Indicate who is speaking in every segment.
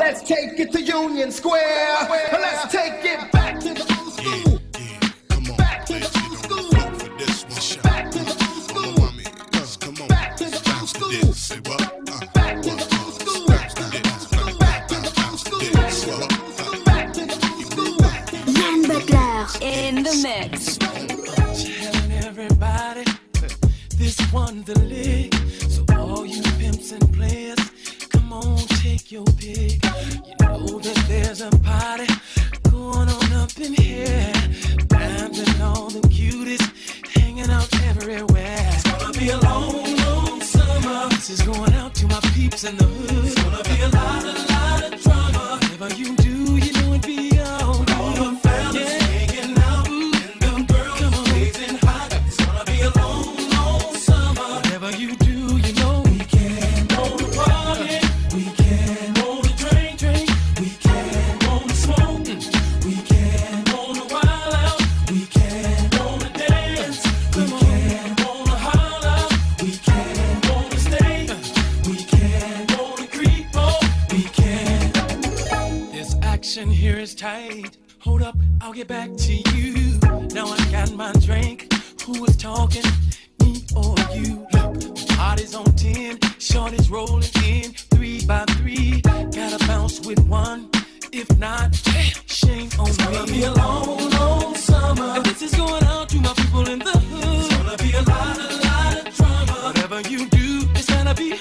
Speaker 1: Let's take it to Union Square. Let's take it back to the old school. Back to the old school. Back to the old school. Back to the old school. Back to the old school. Back to the old school. Back to the old school.
Speaker 2: Yann Butler in the mix.
Speaker 3: Telling everybody this one the lick. So all you pimps and players, come on, take your pick. You know that there's a party going on up in here. Dimes and all the cuties hanging out everywhere. It's gonna be a long, long summer. This is going out to my peeps in the hood. It's gonna be a lot, a lot of drama. Whatever you do, is tight. Hold up, I'll get back to you. Now I got my drink. Who is talking? Me or you? Look, party's on 10. Shorty's rolling in three by three. Gotta bounce with one. If not, eh, shame on me. It's gonna be a long, long summer. And this is going out to my people in the hood. It's gonna be a lot, a lot of drama. Whatever you do, it's gonna be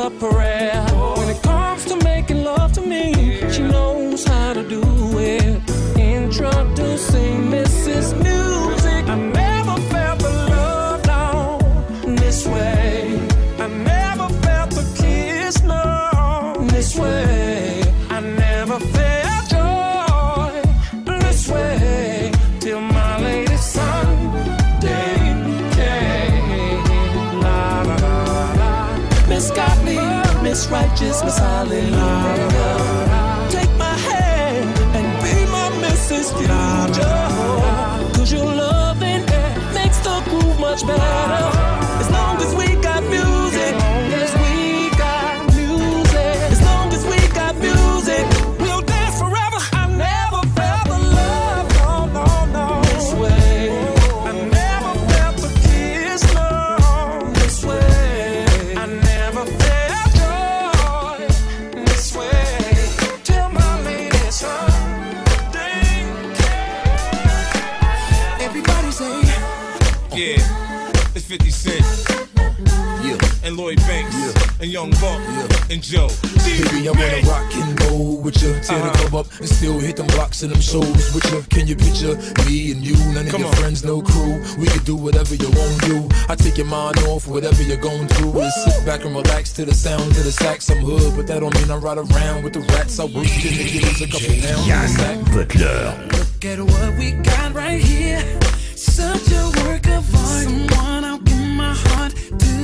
Speaker 3: a prayer. When it comes to making love to me, she knows how to do it. Introducing righteousness, hallelujah. Take my hand and be my Mrs.
Speaker 4: Georgia. Cause your
Speaker 5: loving
Speaker 4: makes the groove
Speaker 5: much
Speaker 4: better. Young Buck
Speaker 5: yeah.
Speaker 4: and Joe.
Speaker 5: Baby, I'm gonna rock and roll with you. Tear uh-huh. the club up and still hit them blocks and them shows with you. Can you picture me and you? None of
Speaker 4: Come
Speaker 5: your
Speaker 4: on.
Speaker 5: friends, no crew. We can do whatever you want to do. I take your mind off whatever you're going through Woo! and sit back and relax to the sound to the sax. I'm hood, but that don't mean I ride around with the rats. I work in the kids a couple now. Yann
Speaker 6: Butler.
Speaker 7: Look at what we got right here. Such a work of art. Someone I'll give my heart to.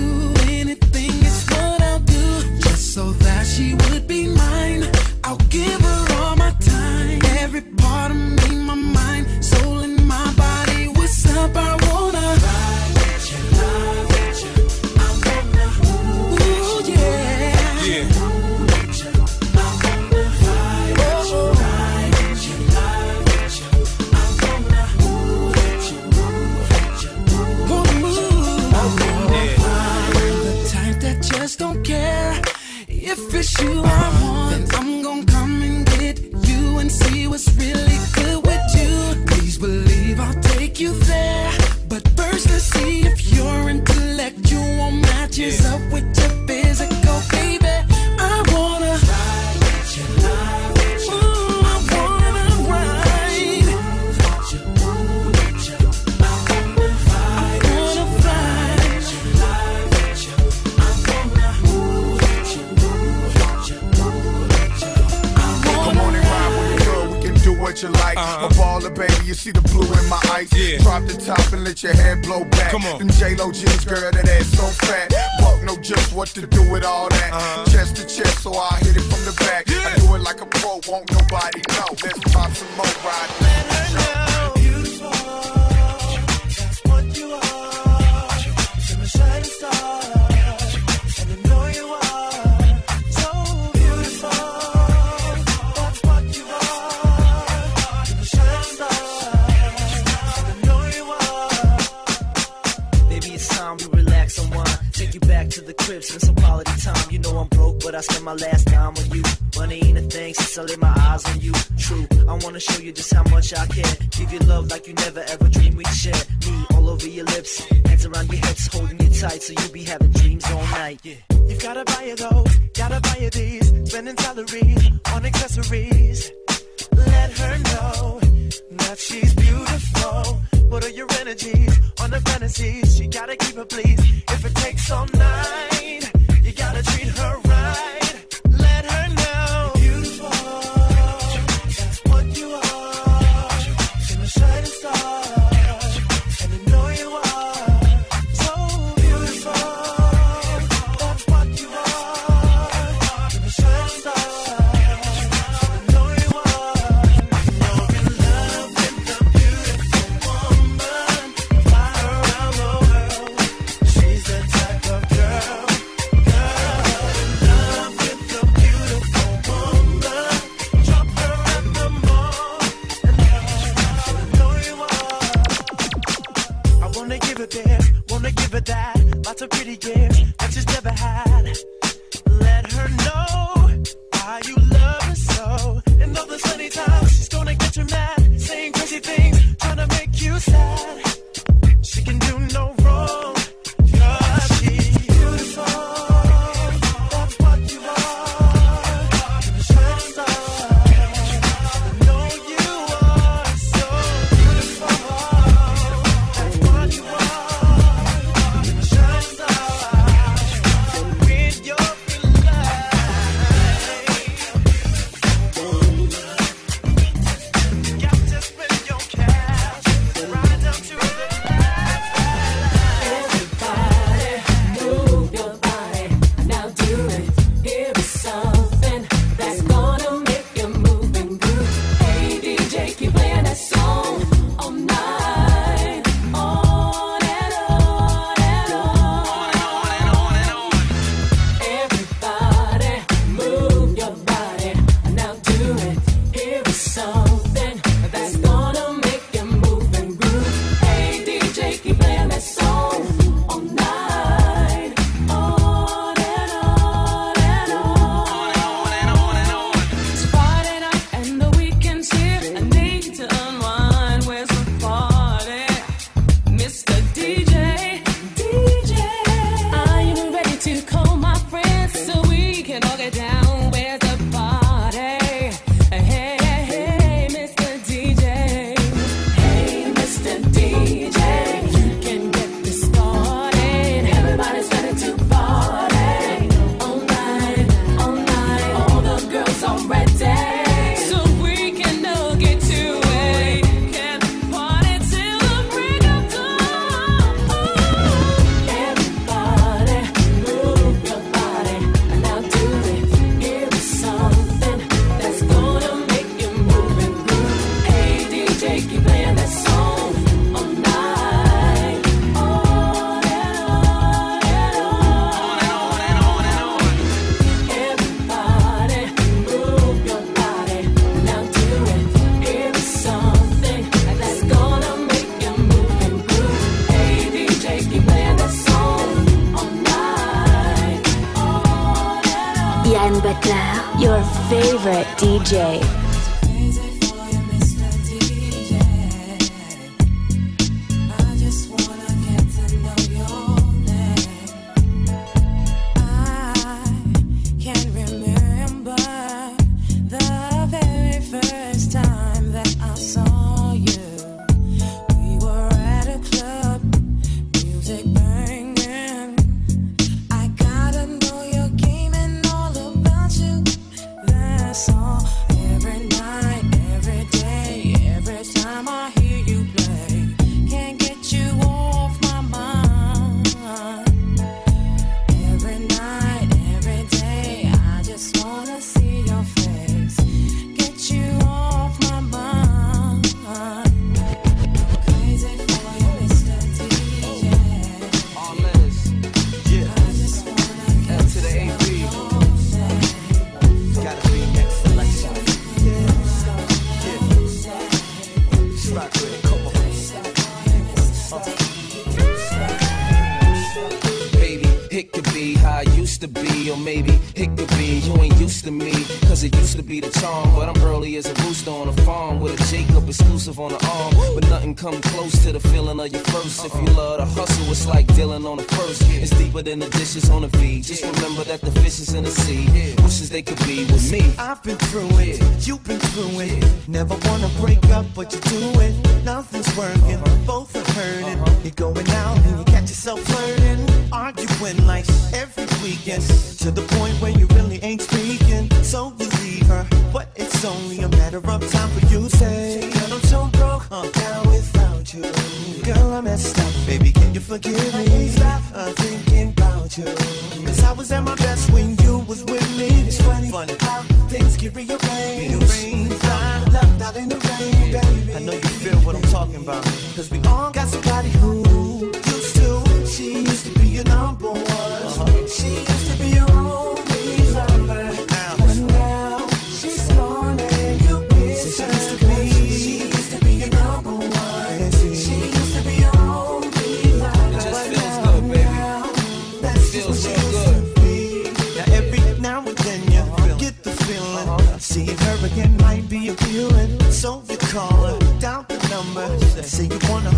Speaker 7: Is
Speaker 8: in the
Speaker 9: sea. Wishes they could be with me.
Speaker 7: I've been through it, you've been through it. Never wanna break up, but you do it. Nothing's working, both are hurting. Uh-huh. You're going out and you catch yourself flirting, arguing like every weekend. To the point where you really ain't speaking. So you leave her, but it's only a matter of time for you to say, I'm so broke, I'm down without you. Girl, I messed up, baby, can you forgive me? Stop uh, thinking you. Cause I was at my best when you was with me. It's funny, funny how things get rearranged. Rain, left out in the rain, baby. I know you feel what I'm talking about. Cause we all got somebody who used to. She used to be your number one. Uh-huh. She used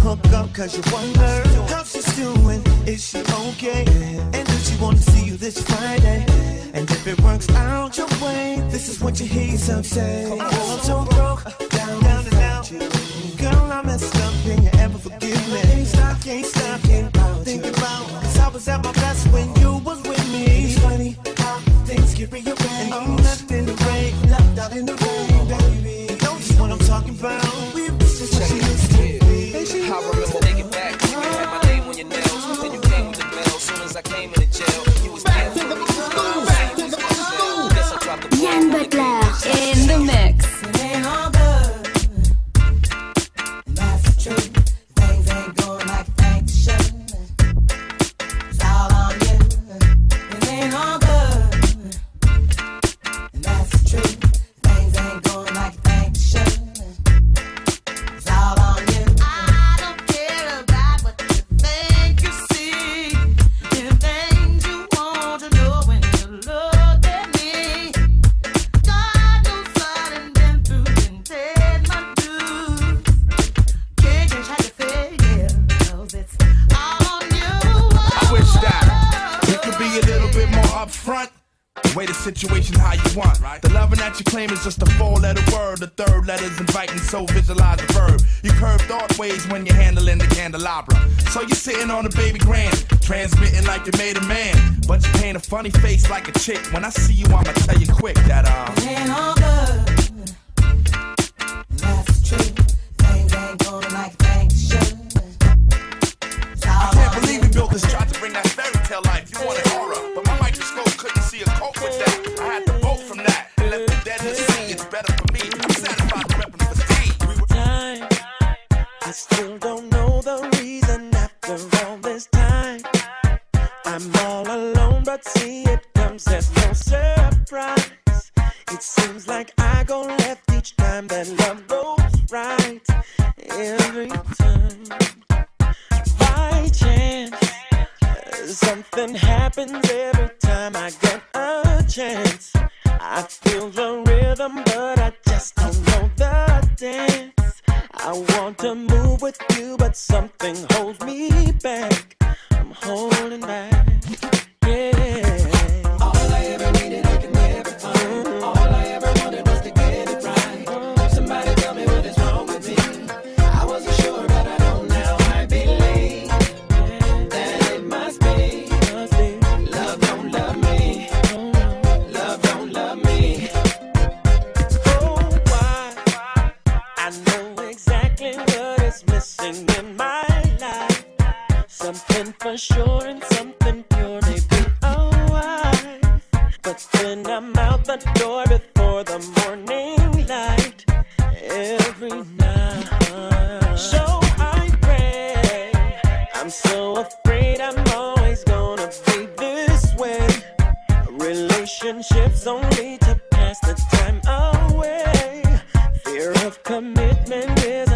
Speaker 7: hook up cause you wonder how she's doing. Is she okay? And does she wanna see you this Friday? And if it works out your way, this is what you hear yourself say. I'm so broke, down, down and out. Girl, I messed up, can you ever forgive me? Can't stop, can't stop, can't about think about. Cause I was at my best when you was with me. It's funny how things get rearranged. And I'm left in the rain, left out in the rain,
Speaker 10: claim is just a four-letter word. The third letter's inviting, so visualize the verb. You curve thought ways when you're handling the candelabra. So you're sitting on a baby grand, transmitting like you made a man. But you paint a funny face like a chick. When I see you, I'ma tell you quick that uh.
Speaker 11: It ain't all good. That's true. Things ain't going like things should.
Speaker 10: I can't believe we built this, tried to bring that fairy tale life. I'm
Speaker 12: so afraid I'm always gonna be this way. Relationships only to pass the time away. Fear of commitment is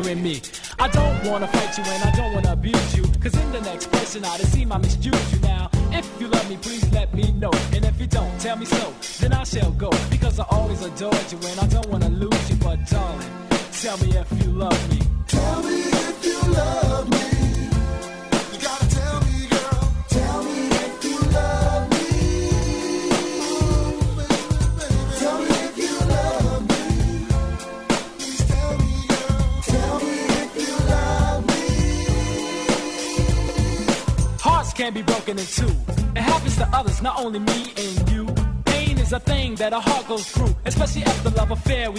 Speaker 12: Me? I
Speaker 13: don't wanna fight you and I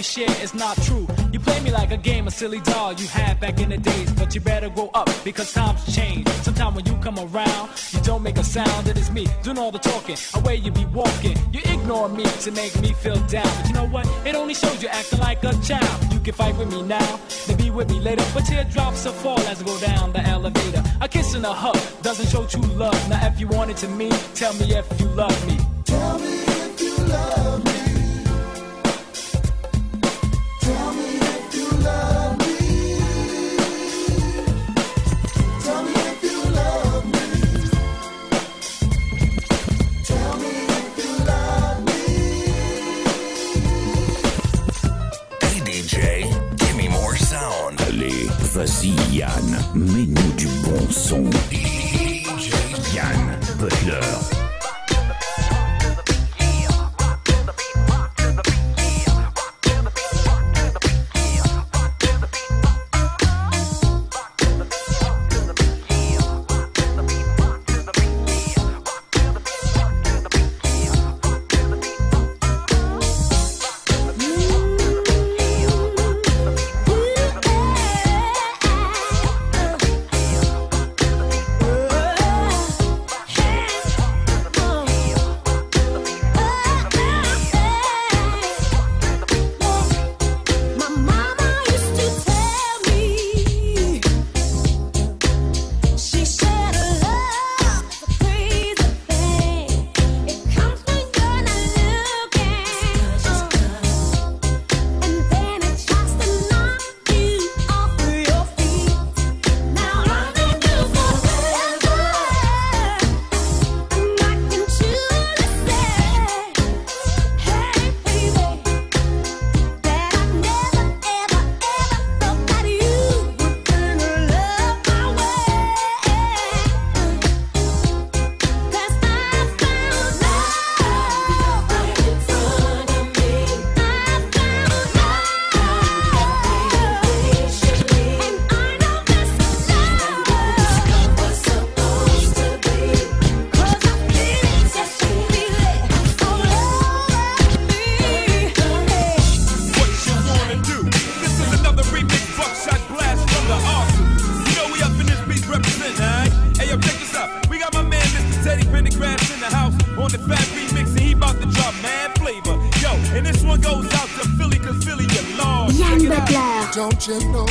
Speaker 13: we share is not true. You play me like a game, a silly doll you had back in the days. But you better grow up because times change. Sometimes when you come around, you don't make a sound. It is me doing all the talking, away you be walking. You ignore me to make me feel down. But you know what? It only shows you acting like a child. You can fight with me now, then be with me later. But teardrops will fall as I go down the elevator. A kiss and a hug doesn't show true love. Now if you want it to me, tell me if you love me.
Speaker 1: Tell me Jim,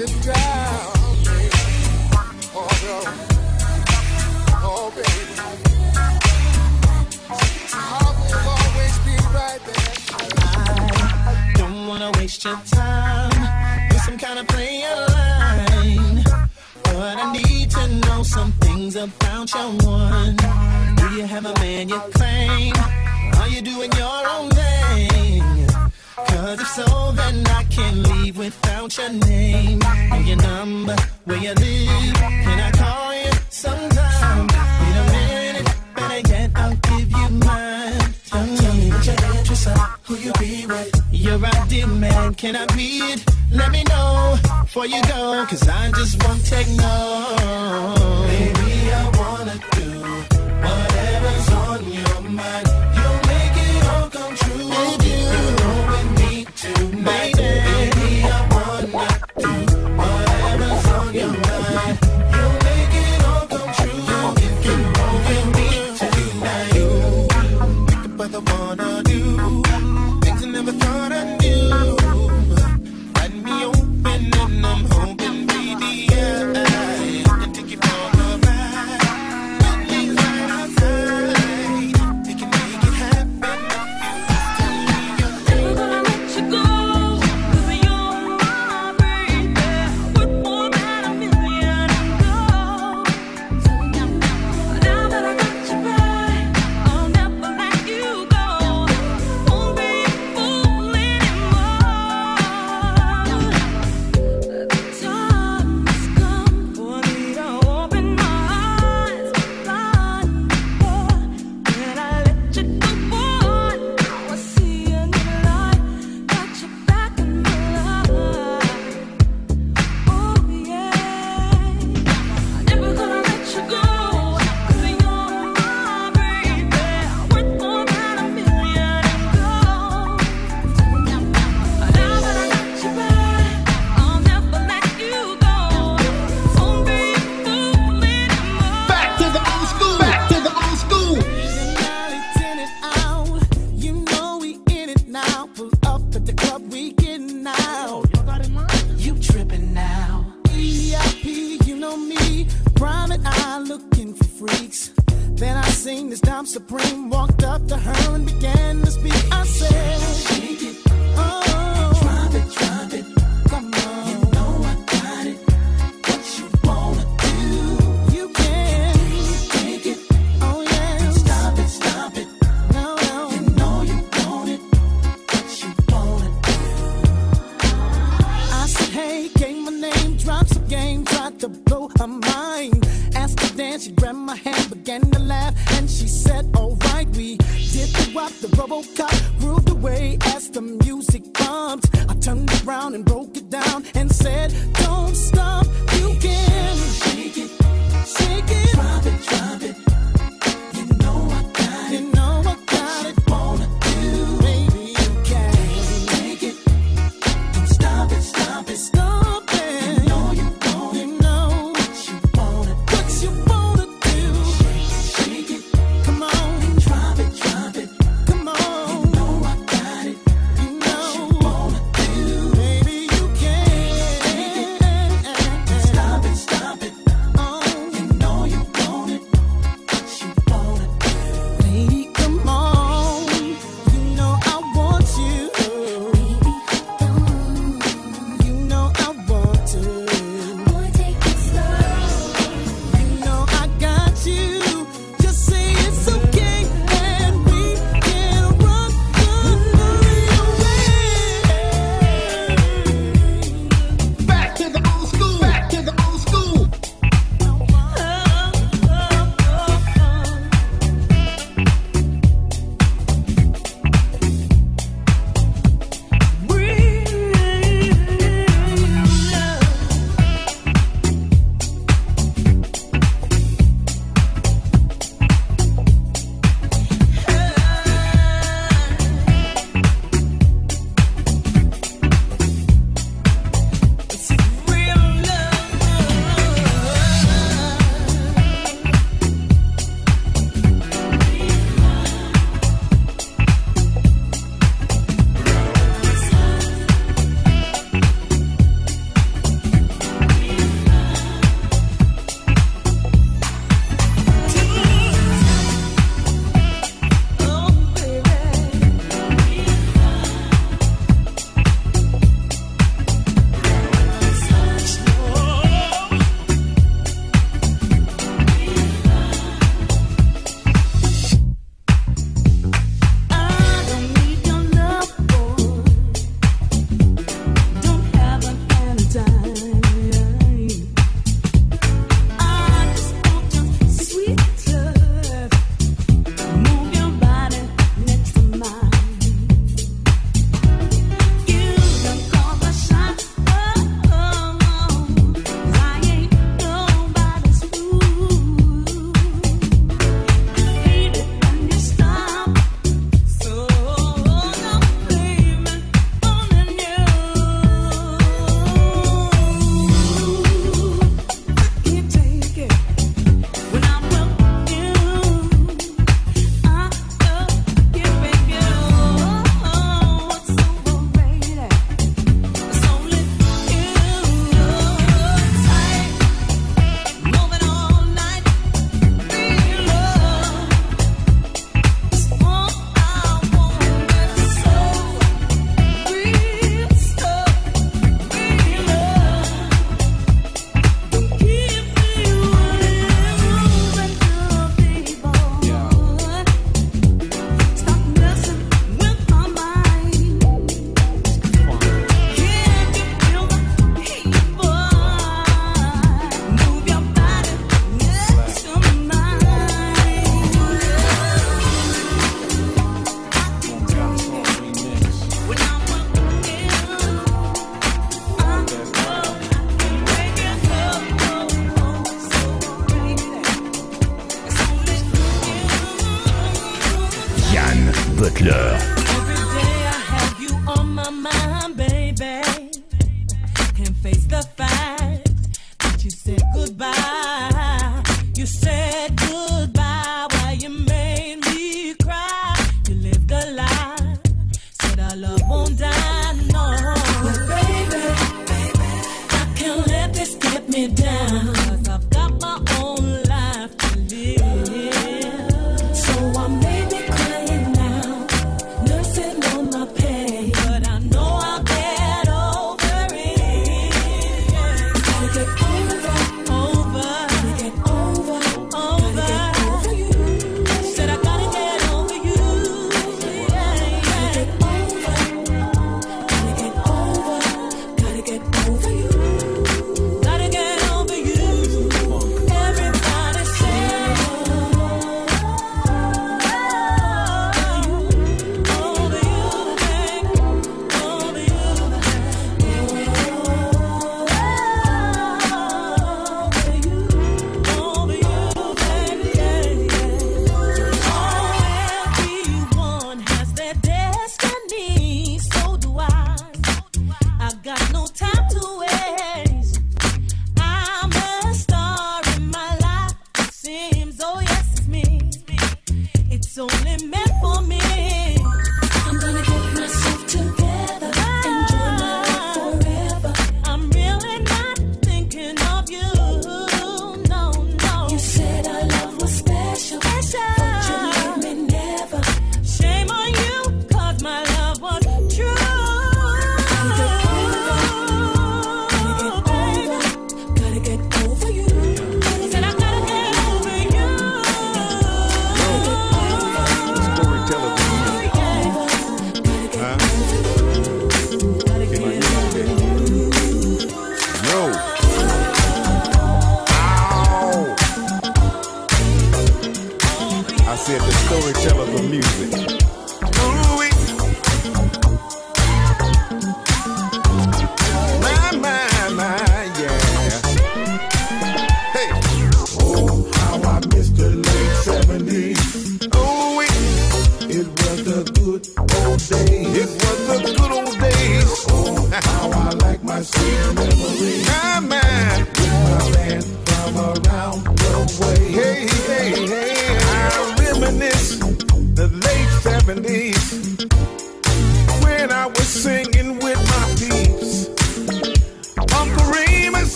Speaker 1: I don't
Speaker 7: wanna waste your time with some kind of line. But I need to
Speaker 14: know some things about your one. Do you have a man you claim? Are you doing your own if so, then I can't leave without your name.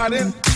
Speaker 14: Stop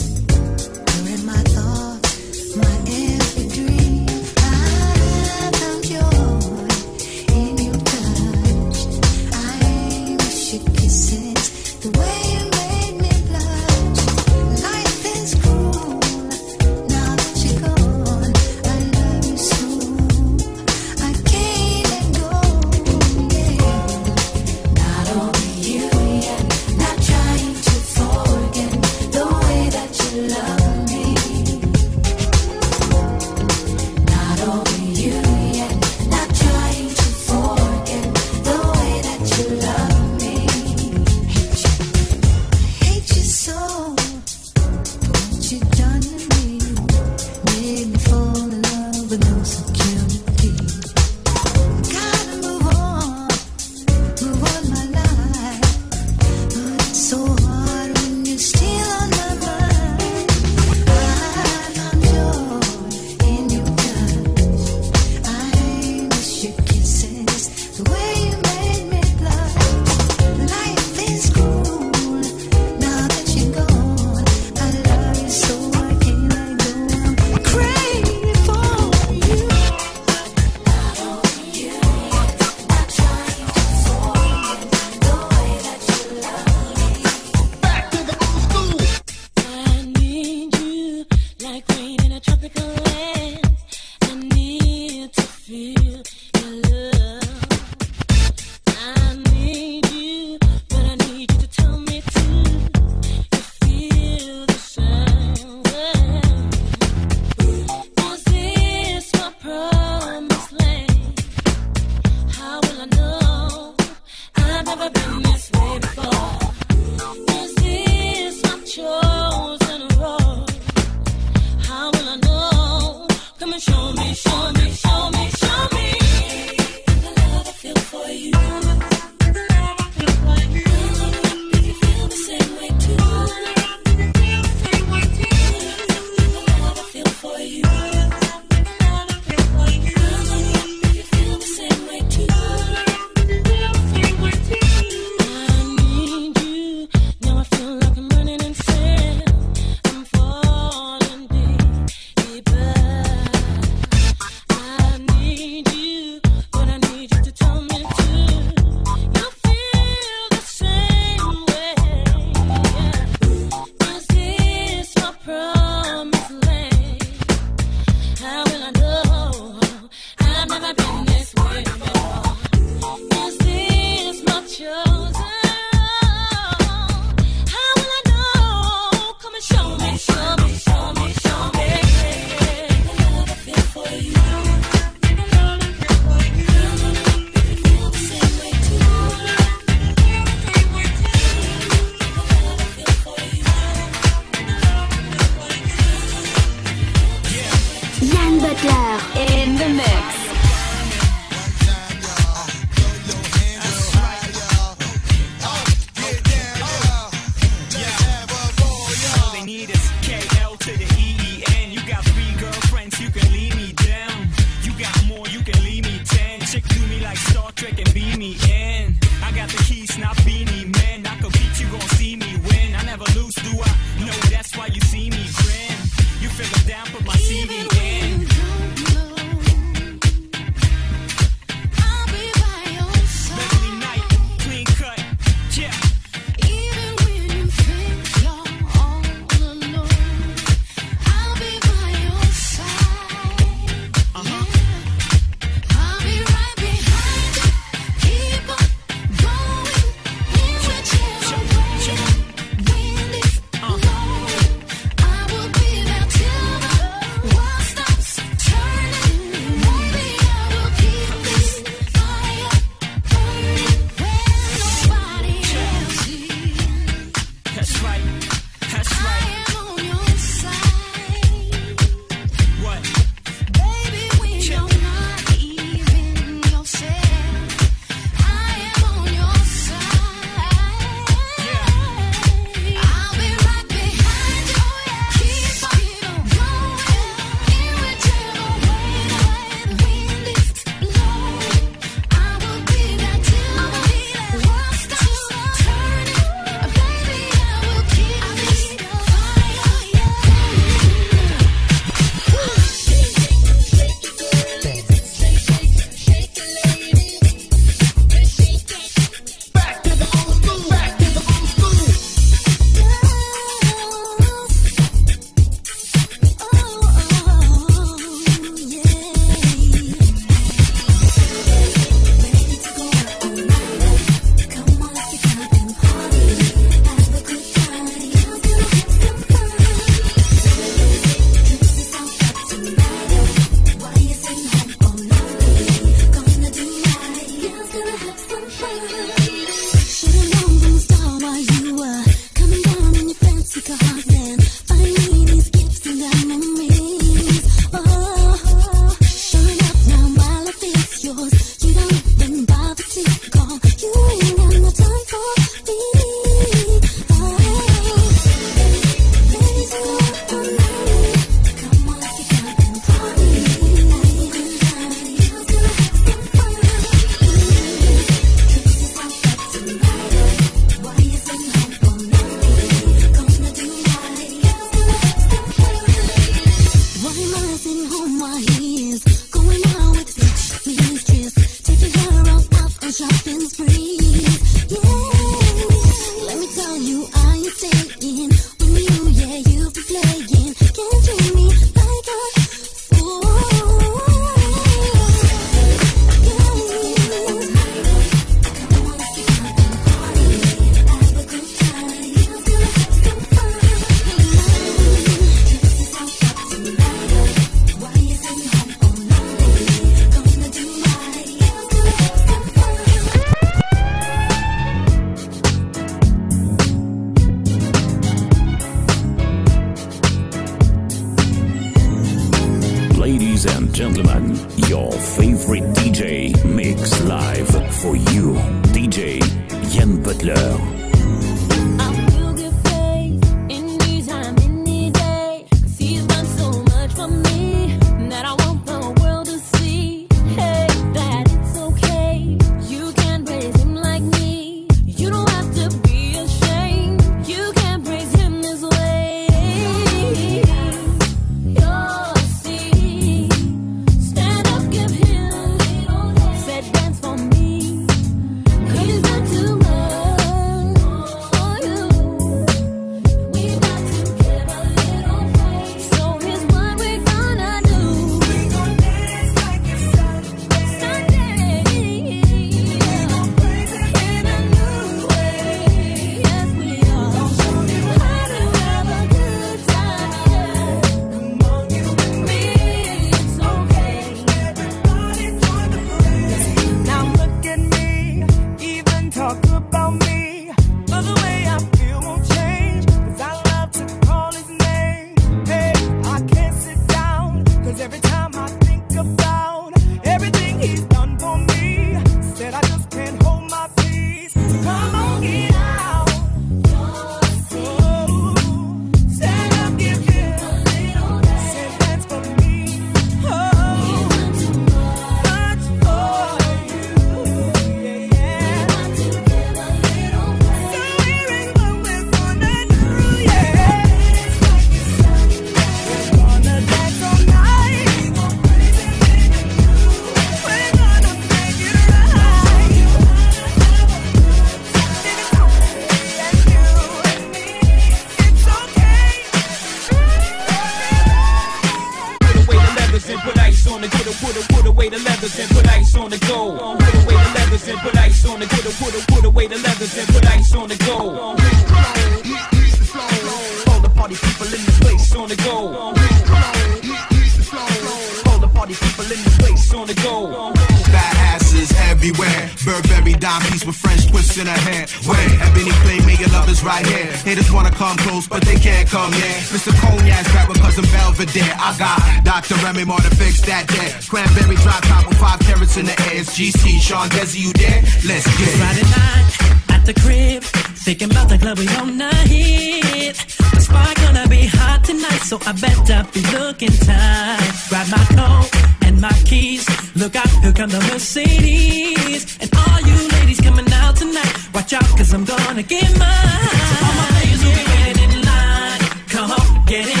Speaker 15: Cousin Belvedere. I got Dr. Remy Moore to fix that there. Cranberry drop top with five carats in the air. It's GC, Sean Desi, you there? Let's get it.
Speaker 16: Friday night at the crib, thinking about the club we on hit. The spot gonna be hot tonight, so I better be looking tight. Grab my coat and my keys. Look out, here come the Mercedes. And all you ladies coming out tonight, watch out, cause I'm gonna get mine. So all my ladies will be waiting in line. Come on, get in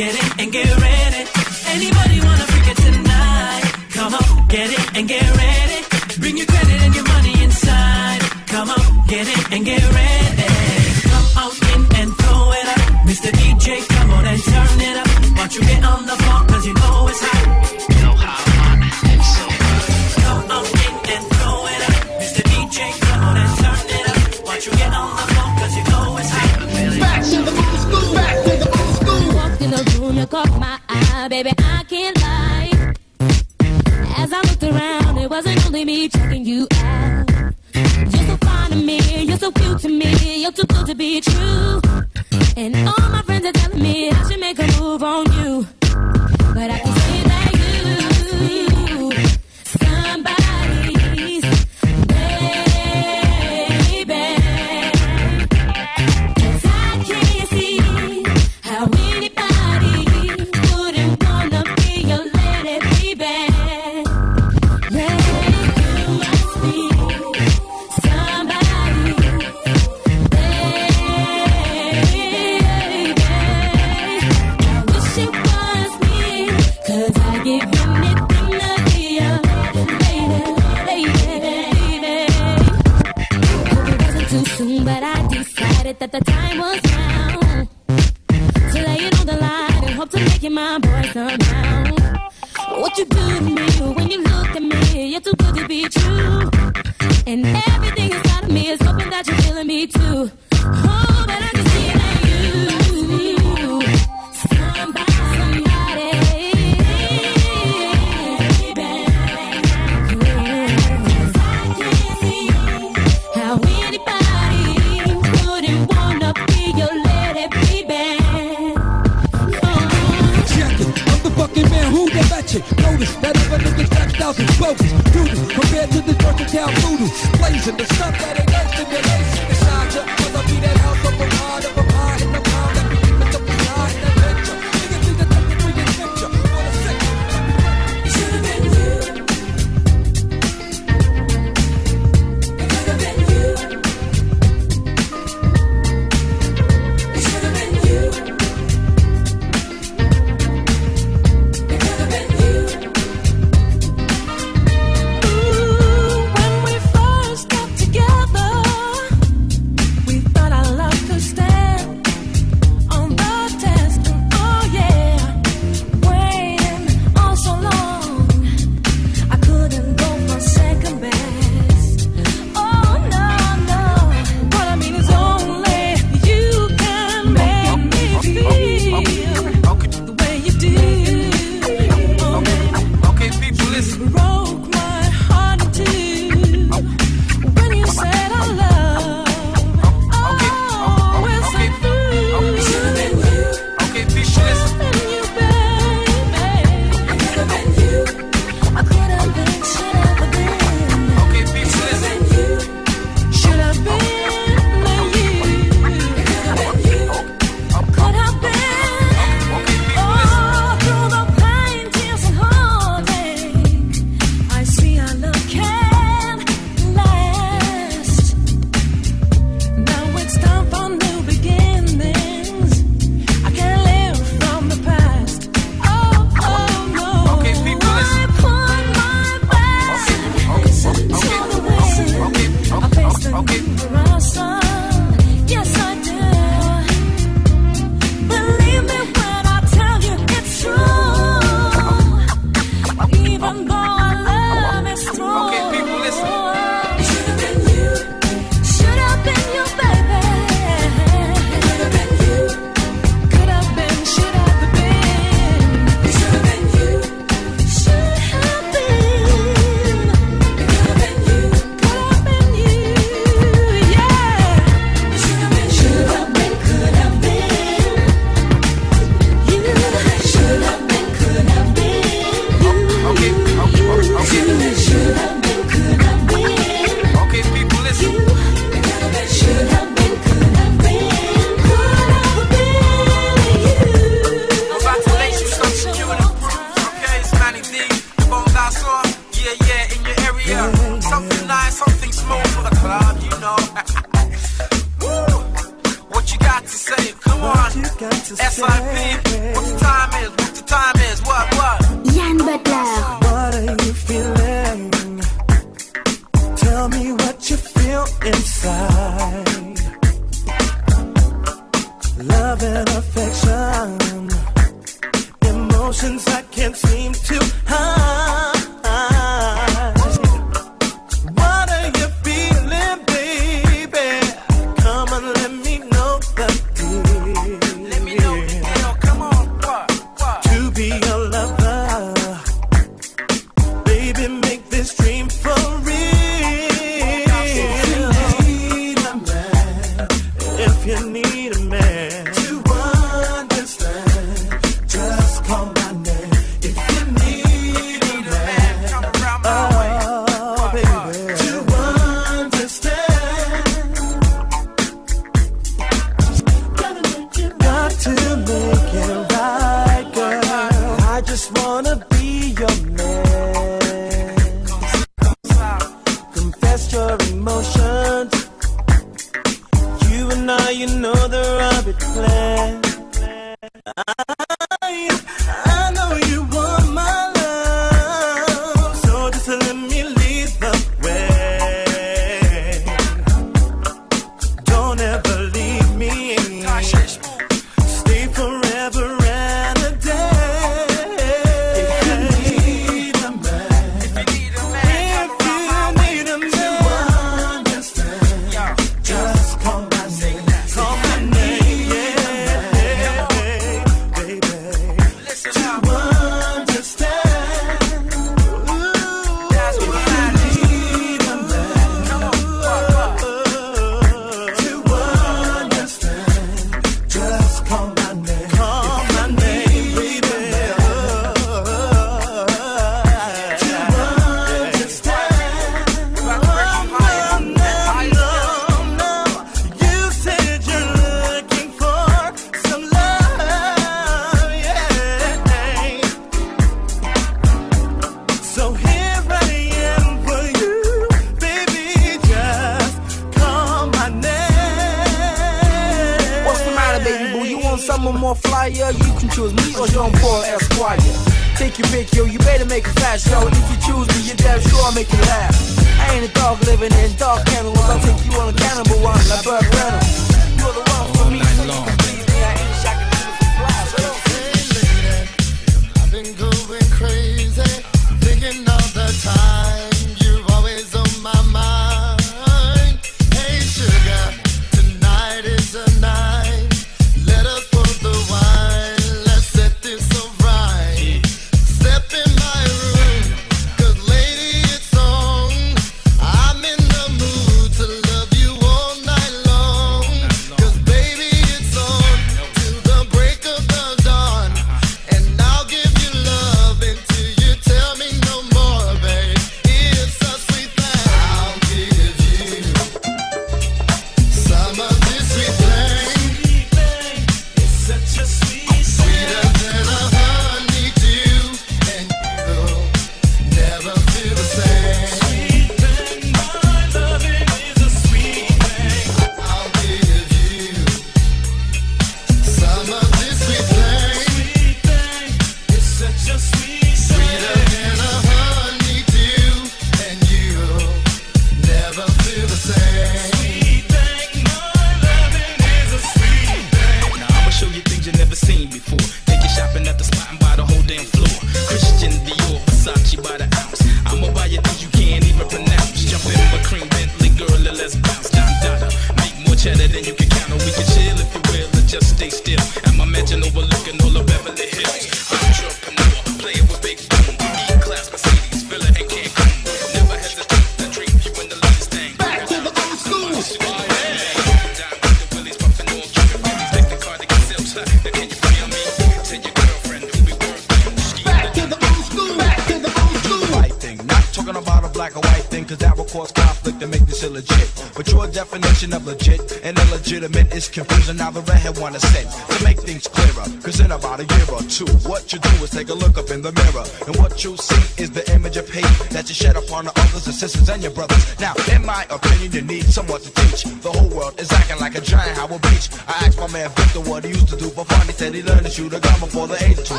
Speaker 16: get in and get ready. Anybody wanna freak it tonight? Come on, get it and get ready. Bring your credit and your money inside. Come on, get it and get ready. Come on in and throw it up. Mr. DJ, come on and turn it up. Won't you get on the floor, cause you know it's hot.
Speaker 17: Baby. I can't lie. As I looked around, it wasn't only me checking you out. You're so fine to me, you're so cute to me, you're too good to be true. And all my friends are And everything inside of me is hoping that you're feeling me too. Oh, but I can see that you, somebody, somebody. How anybody wouldn't wanna be your baby.
Speaker 18: Check it, I'm the man who. Notice that if a nigga steps out compared town voodoo. Blazing the stuff that ain't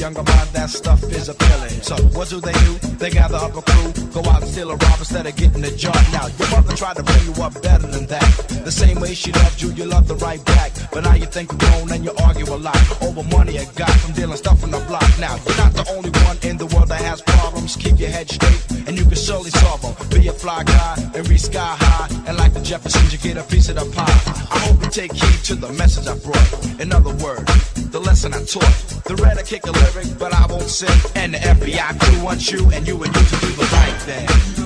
Speaker 19: younger mind, that stuff is appealing. So what do they do? They gather up a crew, go out and steal a rob instead of getting a job. Now your mother tried to bring you up better than that. The same way she loved you, you loved her right back. But now you think you're grown and you argue a lot over money you got from dealing stuff on the block. Now you're not the only one in the world that has problems. Keep your head straight, and you can surely solve them. Be a fly guy and reach sky high, and like the Jeffersons, you get a piece of the pie. I hope you take heed to the message I brought. In other words, the lesson I taught. The red I kick a lyric, but I won't sing. And the FBI crew wants you and you and you to do the right thing.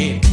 Speaker 3: Is